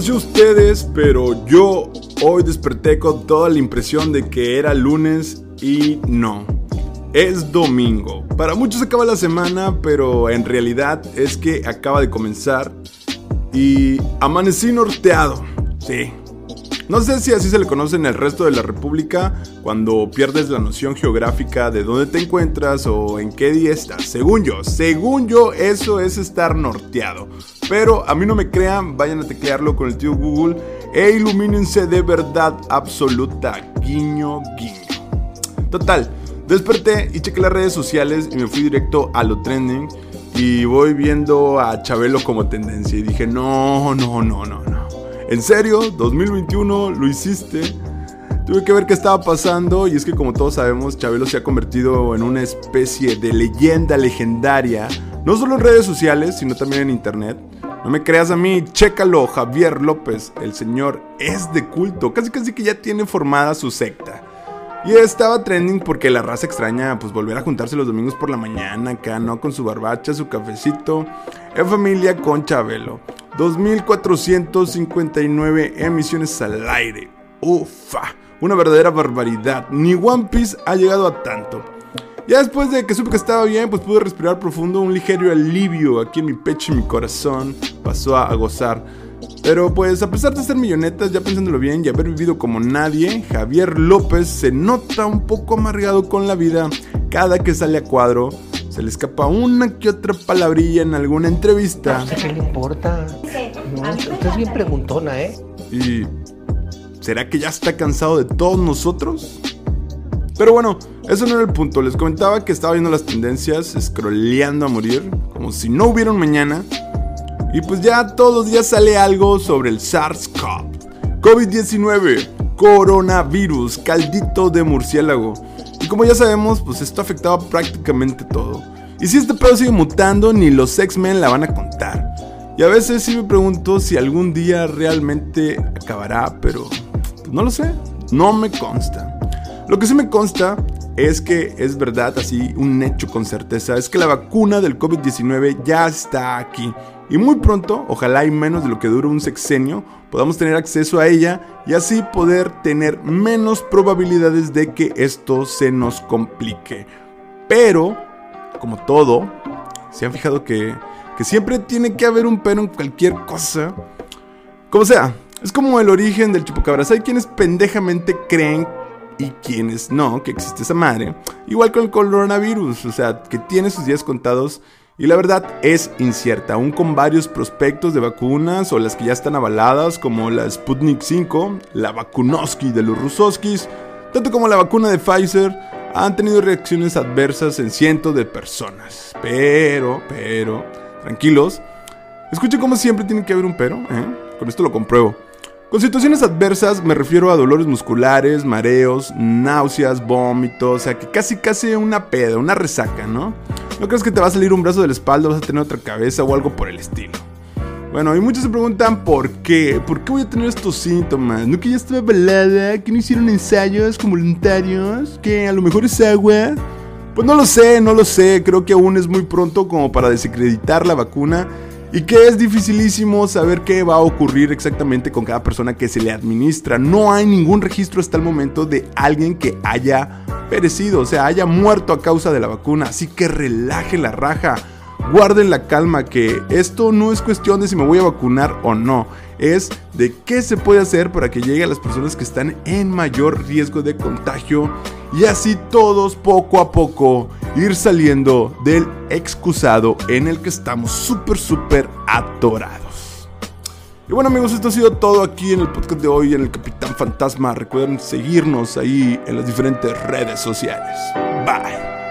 sé ustedes, pero yo hoy desperté con toda la impresión de que era lunes y no. Es domingo. Para muchos acaba la semana, pero en realidad es que acaba de comenzar y amanecí norteado. Sí, no sé si así se le conoce en el resto de la República cuando pierdes la noción geográfica de dónde te encuentras o en qué día estás. Según yo, según yo, eso es estar norteado. Pero a mí no me crean, vayan a teclearlo con el tío Google e ilumínense de verdad absoluta. Guiño, guiño. Total, desperté y chequé las redes sociales y me fui directo a lo trending y voy viendo a Chabelo como tendencia y dije, no, no, no, no, no. ¿En serio? ¿2021 lo hiciste? Tuve que ver qué estaba pasando y es que como todos sabemos, Chabelo se ha convertido en una especie de leyenda legendaria, no solo en redes sociales, sino también en internet. No me creas a mí, chécalo, Javier López, el señor es de culto, casi casi que ya tiene formada su secta. Y estaba trending porque la raza extraña pues volver a juntarse los domingos por la mañana acá, ¿no? Con su barbacha, su cafecito, en familia con Chabelo. 2.459 emisiones al aire. Ufa, una verdadera barbaridad. Ni One Piece ha llegado a tanto. Ya después de que supe que estaba bien, pues pude respirar profundo, un ligero alivio aquí en mi pecho y mi corazón pasó a, gozar. Pero pues a pesar de ser millonetas, ya pensándolo bien y haber vivido como nadie, Javier López se nota un poco amargado con la vida cada que sale a cuadro se le escapa una que otra palabrilla en alguna entrevista. No qué le importa. No, usted es bien preguntona, ¿eh? ¿Y será que ya está cansado de todos nosotros? Pero bueno, eso no era el punto. Les comentaba que estaba viendo las tendencias, scrolleando a morir, como si no hubiera un mañana. Y pues ya todos los días sale algo sobre el SARS-CoV. COVID-19, coronavirus, caldito de murciélago. Y como ya sabemos, pues esto afectaba prácticamente todo. Y si este pedo sigue mutando, ni los X-Men la van a contar. Y a veces sí me pregunto si algún día realmente acabará, pero pues no lo sé, no me consta. Lo que sí me consta es que es verdad, así un hecho con certeza, es que la vacuna del COVID-19 ya está aquí. Y muy pronto, ojalá y menos de lo que dure un sexenio, podamos tener acceso a ella y así poder tener menos probabilidades de que esto se nos complique. Pero, como todo, se han fijado que, que siempre tiene que haber un pero en cualquier cosa. Como sea, es como el origen del chupacabras. Hay quienes pendejamente creen y quienes no, que existe esa madre. Igual con el coronavirus, o sea, que tiene sus días contados y la verdad es incierta, aún con varios prospectos de vacunas o las que ya están avaladas como la Sputnik 5, la Vakunoski de los Rusoskis, tanto como la vacuna de Pfizer, han tenido reacciones adversas en cientos de personas. Pero, pero, tranquilos, escuchen como siempre tiene que haber un pero, ¿eh? con esto lo compruebo. Con situaciones adversas me refiero a dolores musculares, mareos, náuseas, vómitos, o sea que casi casi una peda, una resaca, ¿no? No crees que te va a salir un brazo de la espalda, vas a tener otra cabeza o algo por el estilo. Bueno, y muchos se preguntan por qué, por qué voy a tener estos síntomas. ¿No que ya estaba balada? ¿Que no hicieron ensayos con voluntarios? ¿Que a lo mejor es agua? Pues no lo sé, no lo sé, creo que aún es muy pronto como para desacreditar la vacuna y que es dificilísimo saber qué va a ocurrir exactamente con cada persona que se le administra. No hay ningún registro hasta el momento de alguien que haya perecido, o sea, haya muerto a causa de la vacuna. Así que relaje la raja, guarden la calma, que esto no es cuestión de si me voy a vacunar o no. Es de qué se puede hacer para que llegue a las personas que están en mayor riesgo de contagio y así todos poco a poco ir saliendo del excusado en el que estamos súper, súper atorados. Y bueno amigos, esto ha sido todo aquí en el podcast de hoy en el Capitán Fantasma. Recuerden seguirnos ahí en las diferentes redes sociales. Bye.